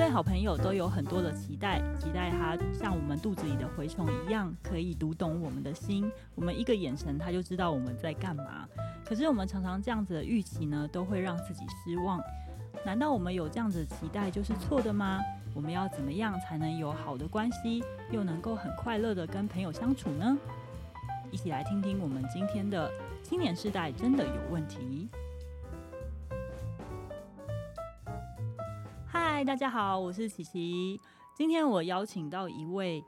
对好朋友都有很多的期待，期待他像我们肚子里的蛔虫一样，可以读懂我们的心。我们一个眼神，他就知道我们在干嘛。可是我们常常这样子的预期呢，都会让自己失望。难道我们有这样子的期待就是错的吗？我们要怎么样才能有好的关系，又能够很快乐的跟朋友相处呢？一起来听听我们今天的青年世代真的有问题。嗨，大家好，我是琪琪。今天我邀请到一位，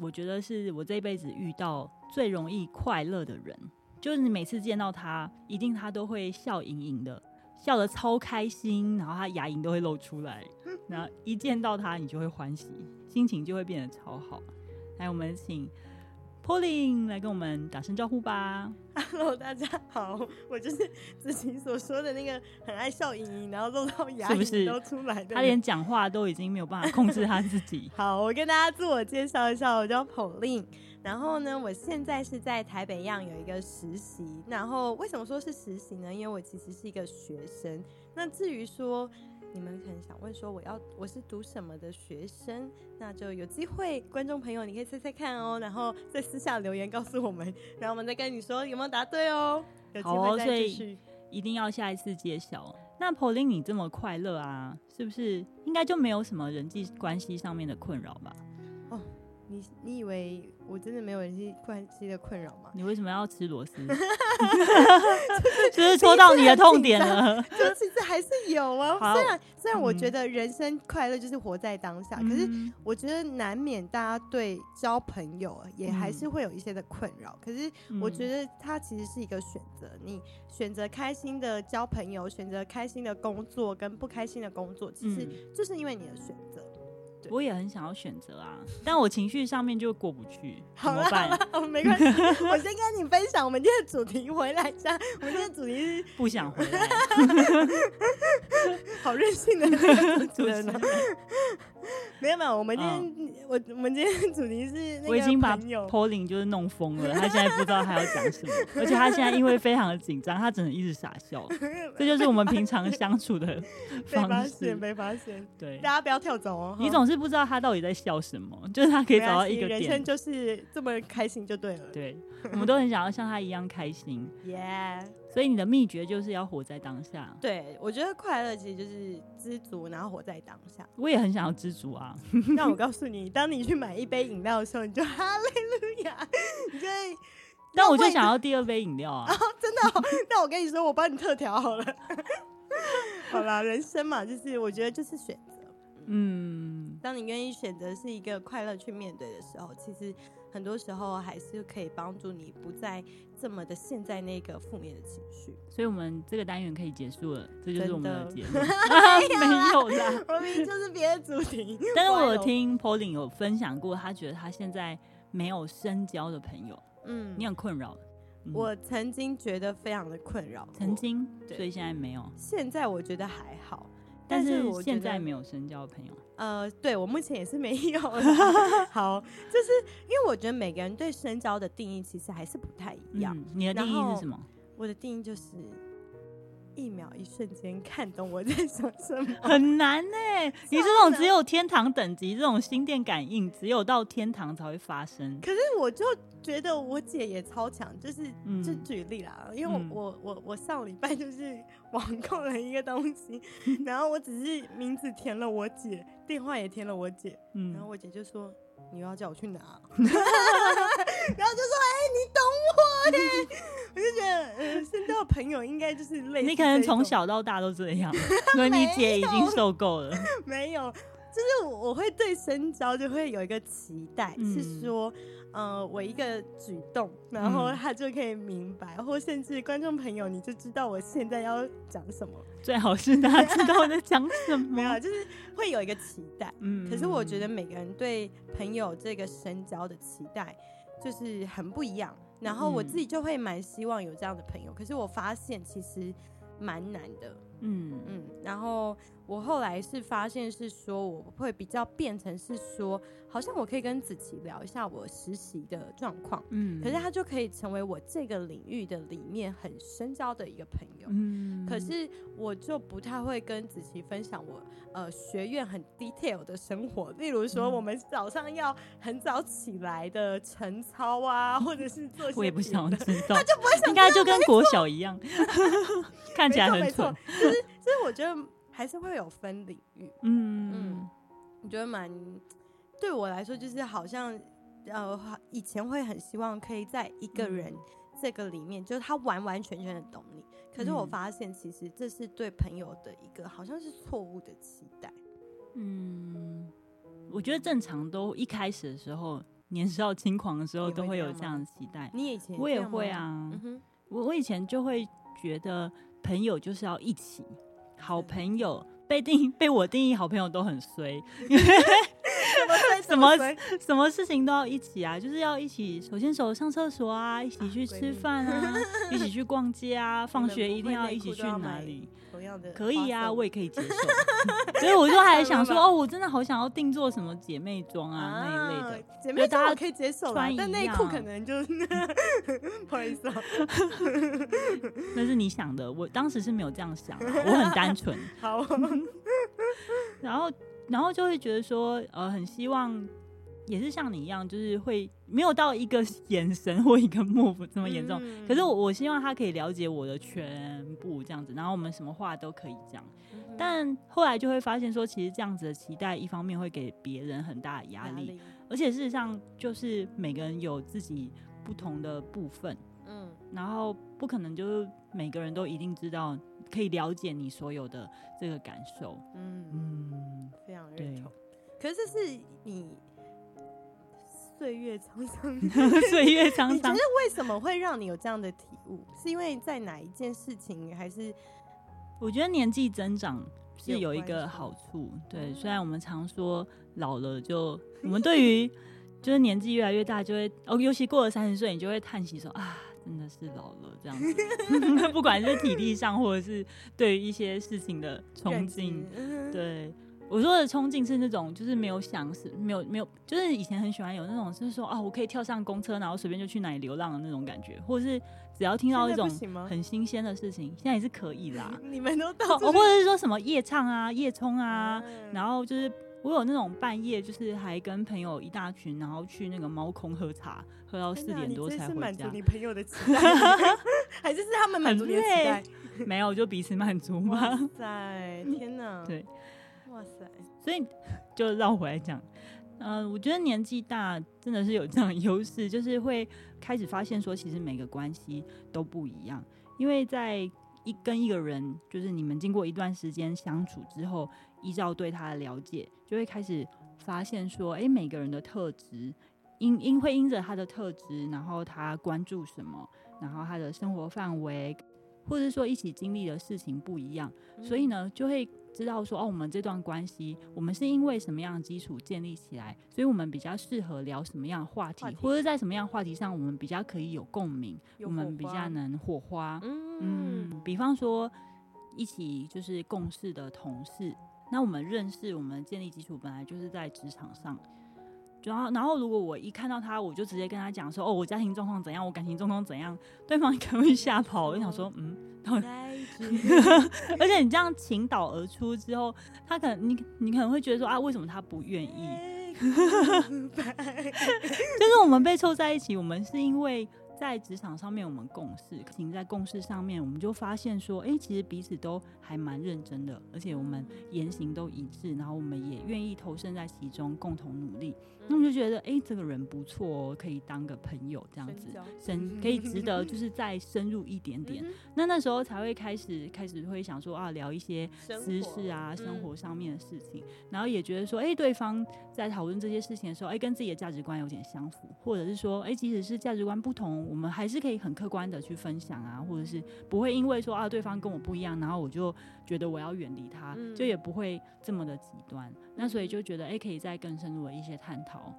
我觉得是我这辈子遇到最容易快乐的人，就是你每次见到他，一定他都会笑盈盈的。笑得超开心，然后他牙龈都会露出来，然后一见到他，你就会欢喜，心情就会变得超好。来，我们请 Pauline 来跟我们打声招呼吧。Hello，大家好，我就是子琪所说的那个很爱笑盈盈，然后露到牙龈都出来的。是不是？他连讲话都已经没有办法控制他自己。好，我跟大家自我介绍一下，我叫 Pauline。然后呢，我现在是在台北一样有一个实习。然后为什么说是实习呢？因为我其实是一个学生。那至于说你们可能想问说我要我是读什么的学生，那就有机会，观众朋友你可以猜猜看哦，然后在私下留言告诉我们，然后我们再跟你说有没有答对哦。有机会再继续。所以一定要下一次揭晓。那 Pauline 你这么快乐啊，是不是应该就没有什么人际关系上面的困扰吧？哦。你你以为我真的没有人际关系的困扰吗？你为什么要吃螺丝？就是戳到你的痛点了。就其实还是有啊。虽然虽然我觉得人生快乐就是活在当下，嗯、可是我觉得难免大家对交朋友也还是会有一些的困扰。嗯、可是我觉得它其实是一个选择，你选择开心的交朋友，选择开心的工作跟不开心的工作，其实就是因为你的选择。我也很想要选择啊，但我情绪上面就过不去，怎么办？好了，没关系，我先跟你分享我们今天的主题，回来一下。我们今天的主题是 不想回来，好任性的主持人呢。没有没有，我们今天、嗯、我我们今天主题是那个，我已经把 Pauline 就是弄疯了，他现在不知道他要讲什么，而且他现在因为非常的紧张，他只能一直傻笑，这就是我们平常相处的方式。没发现，被发现，对，大家不要跳走哦。你总是不知道他到底在笑什么，就是他可以找到一个点，人生就是这么开心就对了。对，我们都很想要像他一样开心。Yeah。所以你的秘诀就是要活在当下。对，我觉得快乐其实就是知足，然后活在当下。我也很想要知足啊。那我告诉你，当你去买一杯饮料的时候，你就 哈利路亚，你就。那我就想要第二杯饮料啊！哦、真的、哦？那我跟你说，我帮你特调好了。好啦，人生嘛，就是我觉得就是选择。嗯，当你愿意选择是一个快乐去面对的时候，其实很多时候还是可以帮助你不再这么的陷在那个负面的情绪。所以，我们这个单元可以结束了，这就是我们的结论。没有啦，我明明就是别的主题。但是我有听 Pauline 有分享过，他觉得他现在没有深交的朋友。嗯，你很困扰。我曾经觉得非常的困扰，曾经，所以现在没有。现在我觉得还好。但是我现在没有深交的朋友。呃，对，我目前也是没有。好，就是因为我觉得每个人对深交的定义其实还是不太一样。嗯，你的定义是什么？我的定义就是。一秒一瞬间看懂我在想什么，很难呢、欸。你这种只有天堂等级，这种心电感应，只有到天堂才会发生。可是我就觉得我姐也超强，就是就举例啦，嗯、因为我我我我上礼拜就是网购了一个东西，然后我只是名字填了我姐，电话也填了我姐，嗯、然后我姐就说。你又要叫我去拿，然后就说：“哎、欸，你懂我耶！”我就觉得，嗯，深交的朋友应该就是类似。你可能从小到大都这样，所以你姐已经受够了。没有，就是我会对深交就会有一个期待，嗯、是说。呃，我一个举动，然后他就可以明白，嗯、或甚至观众朋友，你就知道我现在要讲什么。最好是大家知道我在讲什么。没有，就是会有一个期待。嗯。可是我觉得每个人对朋友这个深交的期待就是很不一样。然后我自己就会蛮希望有这样的朋友，可是我发现其实蛮难的。嗯嗯。然后我后来是发现是说，我会比较变成是说，好像我可以跟子琪聊一下我实习的状况，嗯，可是他就可以成为我这个领域的里面很深交的一个朋友，嗯，可是我就不太会跟子琪分享我呃学院很 detail 的生活，例如说我们早上要很早起来的晨操啊，或者是做 些我也不想知 道，他就不会想，应该就跟国小一样，看起来很蠢，就是就是我觉得。还是会有分领域，嗯嗯，我觉得蛮对我来说，就是好像呃，以前会很希望可以在一个人这个里面，嗯、就是他完完全全的懂你。可是我发现，其实这是对朋友的一个好像是错误的期待。嗯，我觉得正常都一开始的时候，年少轻狂的时候，都会有这样的期待。你以前我也会啊，嗯、我我以前就会觉得朋友就是要一起。好朋友被定 被我定义，好朋友都很衰，因 为 什么什么事情都要一起啊，就是要一起手牵手上厕所啊，一起去吃饭啊，一起去逛街啊，放学一定要一起去哪里？可以啊，我也可以接受。所以我就还想说，哦，我真的好想要定做什么姐妹装啊那一类的，姐妹装我可以接受，但内裤可能就不好意思啊，那是你想的，我当时是没有这样想，我很单纯。好，然后然后就会觉得说，呃，很希望。也是像你一样，就是会没有到一个 眼神或一个 move 这么严重。嗯、可是我我希望他可以了解我的全部这样子，然后我们什么话都可以讲。嗯、但后来就会发现说，其实这样子的期待，一方面会给别人很大的压力，力而且事实上就是每个人有自己不同的部分，嗯，然后不可能就是每个人都一定知道可以了解你所有的这个感受，嗯嗯，非常认同。可是这是你。岁月沧桑，岁月沧桑。你觉得为什么会让你有这样的体悟？是因为在哪一件事情，还是？我觉得年纪增长是有一个好处。对，虽然我们常说老了就，我们对于就是年纪越来越大，就会哦，尤其过了三十岁，你就会叹息说啊，真的是老了这样子。不管是体力上，或者是对于一些事情的冲劲，对。我说的冲劲是那种，就是没有想是，没有没有，就是以前很喜欢有那种，就是说啊，我可以跳上公车，然后随便就去哪里流浪的那种感觉，或者是只要听到一种很新鲜的事情，现在也是可以啦。你们都到，或者是说什么夜唱啊、夜冲啊，嗯、然后就是我有那种半夜，就是还跟朋友一大群，然后去那个猫空喝茶，喝到四点多才回家。满足你朋友的期待，还是是他们满足你的期待？没有，就彼此满足嘛。哇 塞，天哪！对。哇塞！所以就绕回来讲，嗯、呃，我觉得年纪大真的是有这样的优势，就是会开始发现说，其实每个关系都不一样。因为在一跟一个人，就是你们经过一段时间相处之后，依照对他的了解，就会开始发现说，诶，每个人的特质，因因会因着他的特质，然后他关注什么，然后他的生活范围，或者说一起经历的事情不一样，所以呢，就会。知道说哦，我们这段关系，我们是因为什么样的基础建立起来，所以我们比较适合聊什么样的话题，话题或者在什么样的话题上，我们比较可以有共鸣，我们比较能火花。嗯，嗯，比方说一起就是共事的同事，那我们认识，我们建立基础本来就是在职场上。然后，然后如果我一看到他，我就直接跟他讲说：“哦，我家庭状况怎样，我感情状况怎样。”对方可能会吓跑，我就想说：“嗯。”而且你这样倾倒而出之后，他可能你你可能会觉得说：“啊，为什么他不愿意？” 就是我们被凑在一起，我们是因为。在职场上面，我们共事，在共事上面，我们就发现说，哎、欸，其实彼此都还蛮认真的，而且我们言行都一致，然后我们也愿意投身在其中，共同努力。那我们就觉得，哎、欸，这个人不错哦，可以当个朋友这样子，深可以 值得，就是再深入一点点。那那时候才会开始开始会想说啊，聊一些私事啊，生活上面的事情，然后也觉得说，哎、欸，对方在讨论这些事情的时候，哎、欸，跟自己的价值观有点相符，或者是说，哎、欸，即使是价值观不同。我们还是可以很客观的去分享啊，或者是不会因为说啊，对方跟我不一样，然后我就觉得我要远离他，嗯、就也不会这么的极端。那所以就觉得哎、欸，可以再更深入的一些探讨，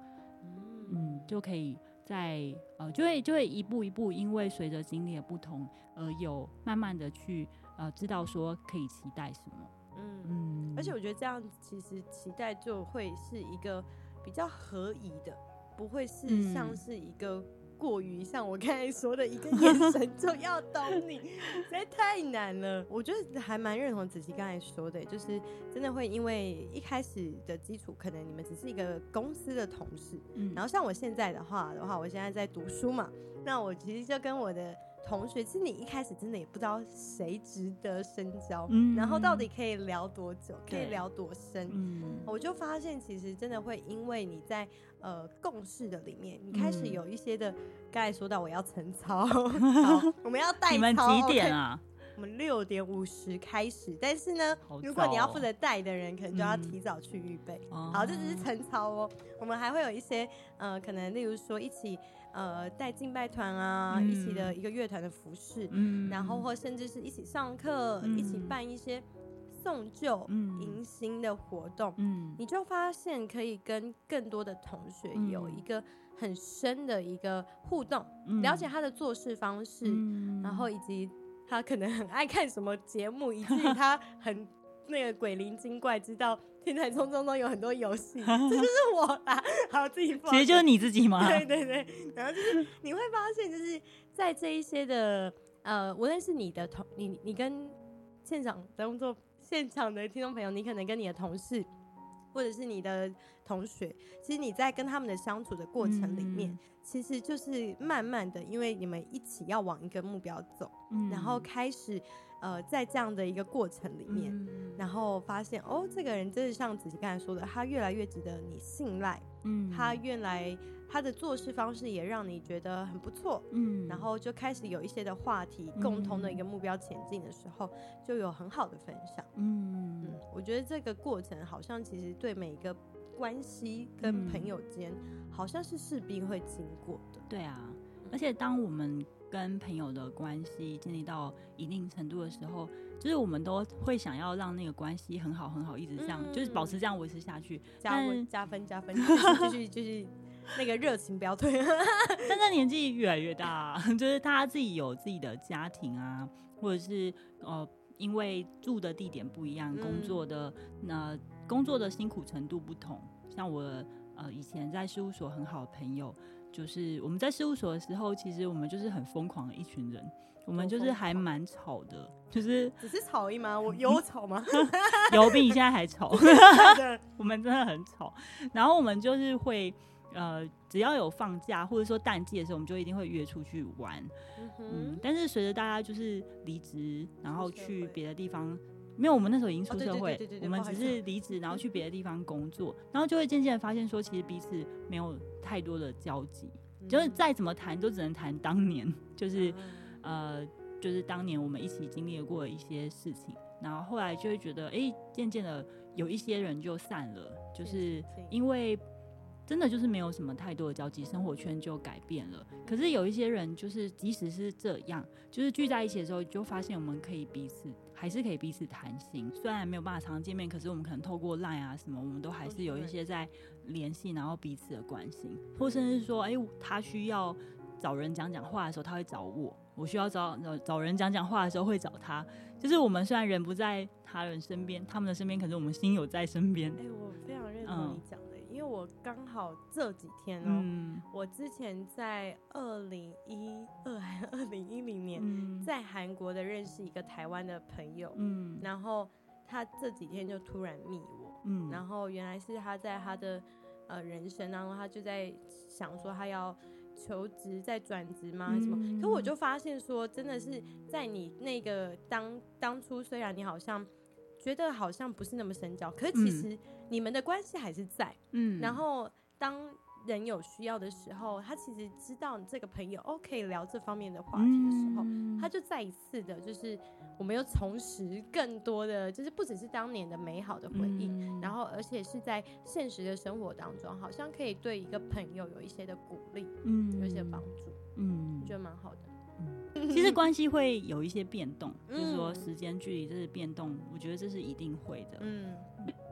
嗯，就可以在呃，就会就会一步一步，因为随着经历的不同，而有慢慢的去呃知道说可以期待什么。嗯嗯，而且我觉得这样其实期待就会是一个比较合宜的，不会是像是一个。过于像我刚才说的一个眼神就要懂你，实在太难了。我觉得还蛮认同子琪刚才说的，就是真的会因为一开始的基础，可能你们只是一个公司的同事，嗯，然后像我现在的话的话，我现在在读书嘛，那我其实就跟我的。同学，其实你一开始真的也不知道谁值得深交，嗯，然后到底可以聊多久，可以聊多深，嗯，我就发现其实真的会因为你在呃共事的里面，你开始有一些的，刚才说到我要晨操，我们要带操，你们几点啊？我们六点五十开始，但是呢，如果你要负责带的人，可能就要提早去预备，嗯。好，这只是晨操哦，我们还会有一些呃，可能例如说一起。呃，带敬拜团啊、嗯，一起的一个乐团的服饰，嗯，然后或甚至是一起上课、嗯，一起办一些送旧、迎新的活动，嗯，你就发现可以跟更多的同学有一个很深的一个互动，嗯、了解他的做事方式、嗯，然后以及他可能很爱看什么节目，以至于他很那个鬼灵精怪，知道。天才冲冲中有很多游戏，这就是我啦。好，自己放。其实就是你自己吗？对对对。然后就是你会发现，就是在这一些的呃，无论是你的同你你跟现场工作现场的听众朋友，你可能跟你的同事，或者是你的同学，其实你在跟他们的相处的过程里面，嗯、其实就是慢慢的，因为你们一起要往一个目标走，嗯、然后开始。呃，在这样的一个过程里面，嗯、然后发现哦，这个人真是像子琪刚才说的，他越来越值得你信赖。嗯，他原来他的做事方式也让你觉得很不错。嗯，然后就开始有一些的话题，嗯、共同的一个目标前进的时候，就有很好的分享。嗯嗯，我觉得这个过程好像其实对每一个关系跟朋友间，好像是势必会经过的。对啊，而且当我们。跟朋友的关系建立到一定程度的时候，就是我们都会想要让那个关系很好很好，一直这样，嗯、就是保持这样维持下去，加分加分加分，就是就是那个热情不要退。但是年纪越来越大，就是他自己有自己的家庭啊，或者是呃，因为住的地点不一样，工作的那、呃、工作的辛苦程度不同。像我呃以前在事务所很好的朋友。就是我们在事务所的时候，其实我们就是很疯狂的一群人，我们就是还蛮吵的，就是只是吵而已吗？我 有吵吗？有比你现在还吵，我们真的很吵。然后我们就是会呃，只要有放假或者说淡季的时候，我们就一定会约出去玩。嗯，嗯，但是随着大家就是离职，然后去别的地方。没有，我们那时候已经出社会，我们只是离职，然后去别的地方工作，然后就会渐渐的发现说，其实彼此没有太多的交集，就是再怎么谈都只能谈当年，就是呃，就是当年我们一起经历过一些事情，然后后来就会觉得，哎，渐渐的有一些人就散了，就是因为。真的就是没有什么太多的交集，生活圈就改变了。可是有一些人，就是即使是这样，就是聚在一起的时候，就发现我们可以彼此，还是可以彼此谈心。虽然没有办法常常见面，可是我们可能透过 Line 啊什么，我们都还是有一些在联系，然后彼此的关心，或甚至说，哎，他需要找人讲讲话的时候，他会找我；我需要找找人讲讲话的时候，会找他。就是我们虽然人不在他人身边，他们的身边，可是我们心有在身边。哎，我非常认同你讲。刚好这几天哦、我之前在二零一二 还是二零一零年，嗯、在韩国的认识一个台湾的朋友，嗯，然后他这几天就突然密我，嗯，然后原来是他在他的呃人生当中，他就在想说他要求职再转职吗？什么、嗯？可我就发现说，真的是在你那个当当初，虽然你好像。觉得好像不是那么深交，可是其实你们的关系还是在。嗯，然后当人有需要的时候，他其实知道这个朋友 OK 聊这方面的话题的时候，嗯，他就再一次的，就是我们又重拾更多的，就是不只是当年的美好的回忆，嗯，然后而且是在现实的生活当中，好像可以对一个朋友有一些的鼓励，嗯，有一些帮助，嗯，觉得蛮好的。其实关系会有一些变动，嗯、就是说时间距离这是变动，我觉得这是一定会的。嗯，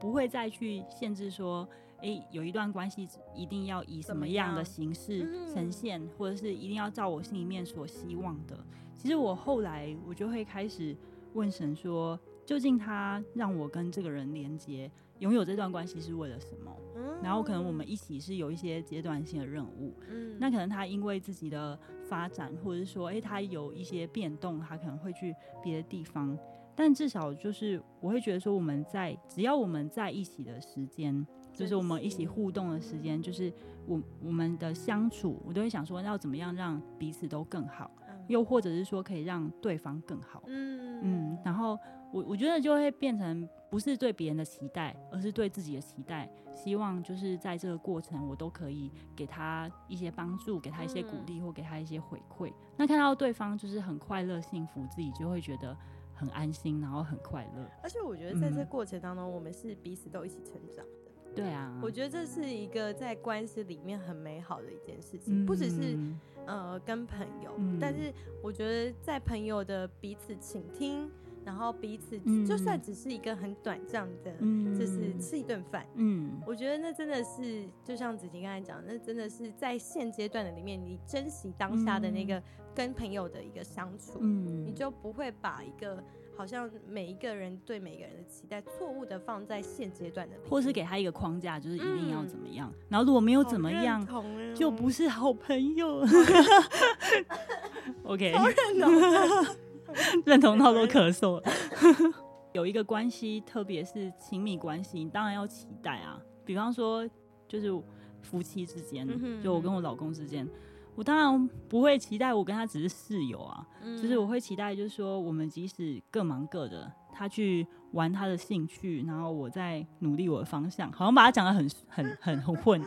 不会再去限制说，哎、欸，有一段关系一定要以什么样的形式呈现，或者是一定要照我心里面所希望的。其实我后来我就会开始问神说，究竟他让我跟这个人连接，拥有这段关系是为了什么？嗯，然后可能我们一起是有一些阶段性的任务，嗯，那可能他因为自己的发展，或者是说，诶，他有一些变动，他可能会去别的地方，但至少就是我会觉得说，我们在只要我们在一起的时间，就是我们一起互动的时间，就是我我们的相处，我都会想说，要怎么样让彼此都更好，又或者是说可以让对方更好，嗯嗯，然后。我我觉得就会变成不是对别人的期待，而是对自己的期待。希望就是在这个过程，我都可以给他一些帮助，给他一些鼓励，或给他一些回馈。嗯。那看到对方就是很快乐、幸福，自己就会觉得很安心，然后很快乐。而且我觉得在这过程当中，我们是彼此都一起成长的。对啊，我觉得这是一个在关系里面很美好的一件事情，不只是呃跟朋友，但是我觉得在朋友的彼此倾听。然后彼此，就算只是一个很短暂的，嗯、就是吃一顿饭，嗯，我觉得那真的是，就像子晴刚才讲，那真的是在现阶段的里面，你珍惜当下的那个跟朋友的一个相处，嗯，你就不会把一个好像每一个人对每个人的期待错误的放在现阶段的，或是给他一个框架，就是一定要怎么样，嗯、然后如果没有怎么样，哦、就不是好朋友。OK。认同到都咳嗽了。有一个关系，特别是亲密关系，你当然要期待啊。比方说，就是夫妻之间，就我跟我老公之间，我当然不会期待我跟他只是室友啊。就是我会期待，就是说我们即使各忙各的，他去玩他的兴趣，然后我在努力我的方向，好像把他讲的很很很很混，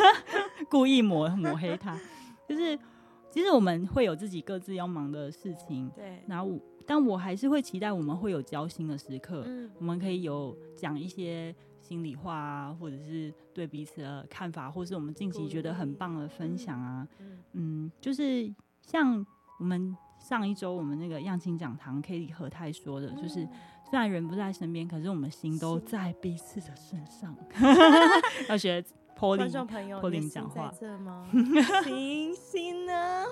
故意抹抹黑他，就是。其实我们会有自己各自要忙的事情，对。然后，但我还是会期待我们会有交心的时刻，嗯，我们可以有讲一些心里话啊，或者是对彼此的看法，或是我们近期觉得很棒的分享啊，嗯，嗯，就是像我们上一周我们那个样亲讲堂 Kelly 和泰说的，就是虽然人不在身边，可是我们心都在彼此的身上，要学。观众朋友，你在这吗？星星呢？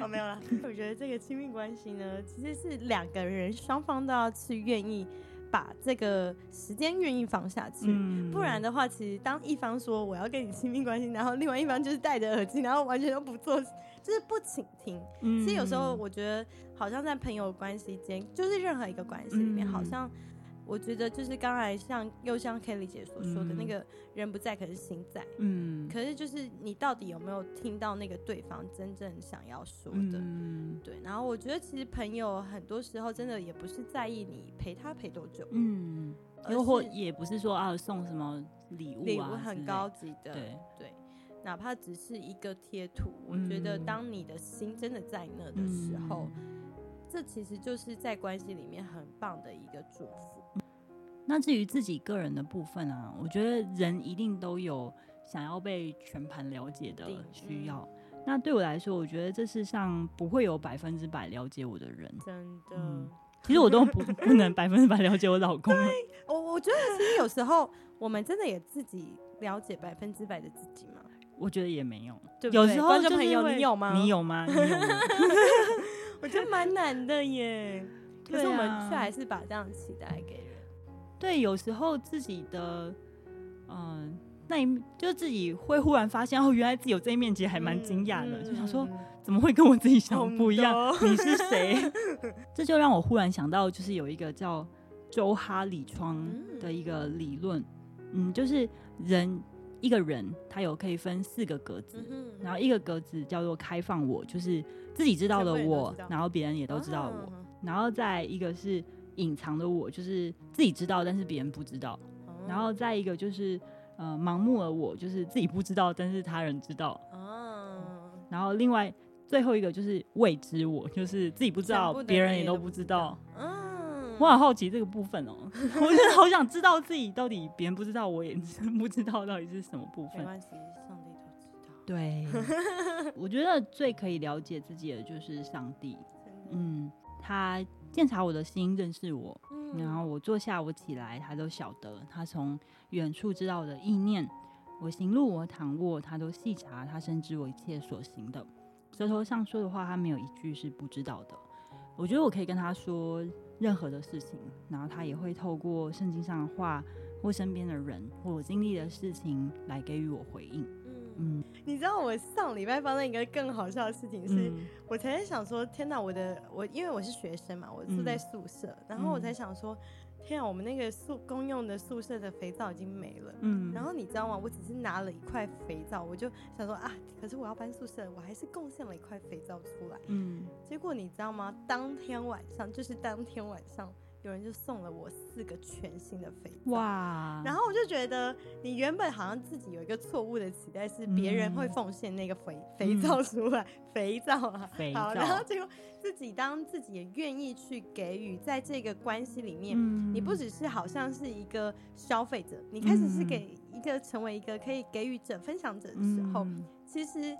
哦，没有了。我觉得这个亲密关系呢，其实是两个人双方都要去愿意把这个时间愿意放下去，嗯、不然的话，其实当一方说我要跟你亲密关系，然后另外一方就是戴着耳机，然后完全都不做，就是不倾听。嗯、其实有时候我觉得，好像在朋友关系间，就是任何一个关系里面，嗯、好像。我觉得就是刚才像又像 Kelly 姐所说的那个人不在，可是心在。嗯，可是就是你到底有没有听到那个对方真正想要说的？嗯，对。然后我觉得其实朋友很多时候真的也不是在意你陪他陪多久，嗯，又或也不是说啊送什么礼物啊，礼物很高级的，对对，哪怕只是一个贴图，我觉得当你的心真的在那的时候，这其实就是在关系里面很棒的一个祝福。那至于自己个人的部分啊，我觉得人一定都有想要被全盘了解的需要。嗯、那对我来说，我觉得这世上不会有百分之百了解我的人。真的，嗯、其实我都不 不能百分之百了解我老公。对，我我觉得其实有时候我们真的也自己了解百分之百的自己吗？我觉得也没有。对对，有时候观众朋友，你有吗？你有吗？你有吗？我觉得蛮难的耶。可是我们却还是把这样期待给人。对，有时候自己的，嗯、呃，那一就自己会忽然发现，哦，原来自己有这一面，其实还蛮惊讶的，嗯、就想说怎么会跟我自己想的不一样？嗯、你是谁？这就让我忽然想到，就是有一个叫周哈里窗的一个理论，嗯，就是人一个人他有可以分四个格子，嗯、然后一个格子叫做开放我，就是自己知道的我，然后别人也都知道我，啊、然后再一个是。隐藏的我就是自己知道，但是别人不知道。嗯、然后再一个就是呃盲目的我，就是自己不知道，但是他人知道。嗯、然后另外最后一个就是未知我，就是自己不知道，别人也都不知道。嗯，我很好奇这个部分哦，我真的好想知道自己到底别人不知道，我也 不知道到底是什么部分。没关系，上帝都知道。对，我觉得最可以了解自己的就是上帝。嗯，他。鉴察我的心，认识我，然后我坐下，我起来，他都晓得。他从远处知道我的意念，我行路，我躺卧，他都细察。他深知我一切所行的，舌头上说的话，他没有一句是不知道的。我觉得我可以跟他说，任何的事情，然后他也会透过圣经上的话或身边的人或我经历的事情来给予我回应。嗯，你知道我上礼拜发生一个更好笑的事情是，嗯、我才在想说，天哪，我的我因为我是学生嘛，我住在宿舍，嗯、然后我才想说，天啊，我们那个宿公用的宿舍的肥皂已经没了，嗯，然后你知道吗？我只是拿了一块肥皂，我就想说啊，可是我要搬宿舍，我还是贡献了一块肥皂出来，嗯，结果你知道吗？当天晚上就是当天晚上。有人就送了我四个全新的肥皂，哇！然后我就觉得，你原本好像自己有一个错误的期待，是别人会奉献那个肥、嗯、肥皂出来，肥皂啊，肥皂。然后结果自己当自己也愿意去给予，在这个关系里面，嗯、你不只是好像是一个消费者，你开始是给一个成为一个可以给予者、分享者的时候，嗯、其实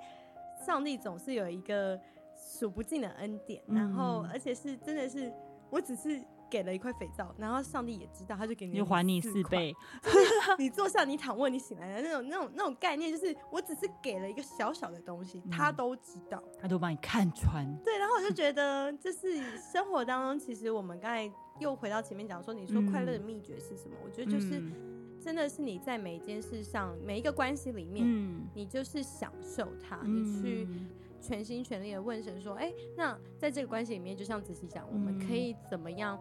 上帝总是有一个数不尽的恩典，然后而且是真的是，我只是。给了一块肥皂，然后上帝也知道，他就给你又还你四倍。你坐下，你躺卧，你醒来的那种、那种、那种概念，就是我只是给了一个小小的东西，他都知道，他都帮你看穿。对，然后我就觉得，就是生活当中，其实我们刚才又回到前面讲说，你说快乐的秘诀是什么？我觉得就是，真的是你在每一件事上，每一个关系里面，你就是享受它，你去全心全力的问神说，哎，那在这个关系里面，就像子熙讲，我们可以怎么样？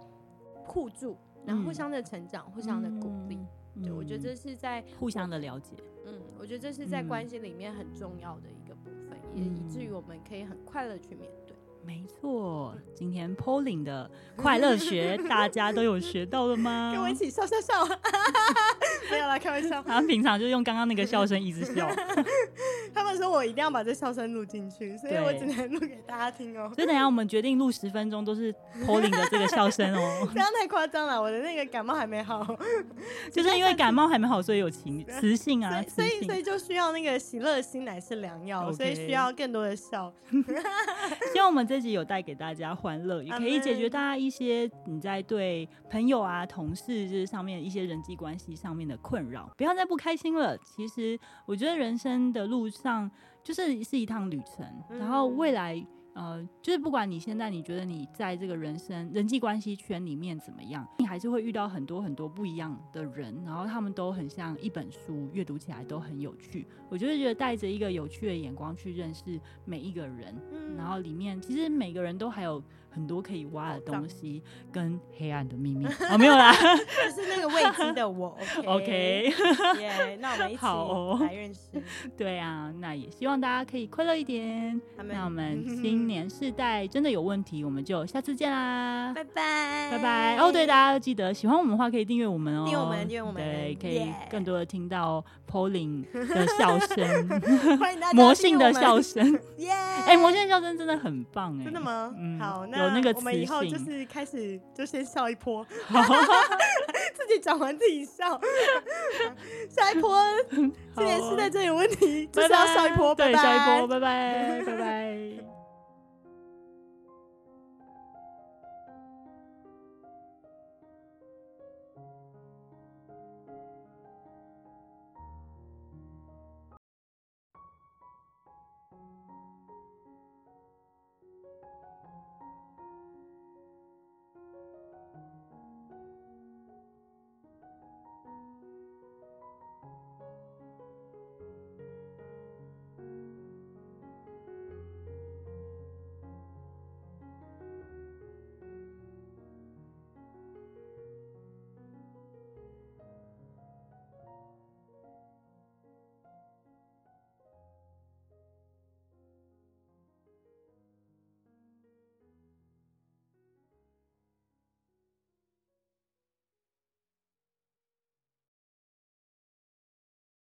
互助，然后互相的成长，嗯、互相的鼓励，嗯、对，我觉得这是在互相的了解。嗯，我觉得这是在关系里面很重要的一个部分，嗯、也以至于我们可以很快乐去面对。没错，今天 Pauline 的快乐学，大家都有学到了吗？跟我一起笑笑笑，没有啦，开玩笑。他们平常就用刚刚那个笑声一直笑。他们说我一定要把这笑声录进去，所以我只能录给大家听哦。所以等下我们决定录十分钟都是 Pauline 的这个笑声哦。这样太夸张了，我的那个感冒还没好。就是因为感冒还没好，所以有情 磁性啊，所以所以就需要那个喜乐心乃是良药，所以需要更多的笑。希望我们。这集有带给大家欢乐，也可以解决大家一些你在对朋友啊、同事这上面一些人际关系上面的困扰。不要再不开心了。其实我觉得人生的路上就是是一趟旅程，然后未来。呃，就是不管你现在你觉得你在这个人生人际关系圈里面怎么样，你还是会遇到很多很多不一样的人，然后他们都很像一本书，阅读起来都很有趣。我就是觉得带着一个有趣的眼光去认识每一个人，嗯、然后里面其实每个人都还有很多可以挖的东西跟黑暗的秘密。哦，没有啦，就是那个未知的我。OK，耶，那我们一起 来认识。哦、对啊，那也希望大家可以快乐一点。那我们新。年世代真的有问题，我们就下次见啦，拜拜，拜拜。哦，对，大家要记得喜欢我们的话，可以订阅我们哦，订阅我们，订阅我们，对，可以更多的听到 Pauline 的笑声，魔性的笑声，耶！哎，魔性的笑声真的很棒，哎，真的吗？嗯，好，有那个我们以后就是开始就先笑一波，自己讲完自己笑，下一波，今年是在这有问题，就是要笑一波，对，下一波，拜拜，拜拜。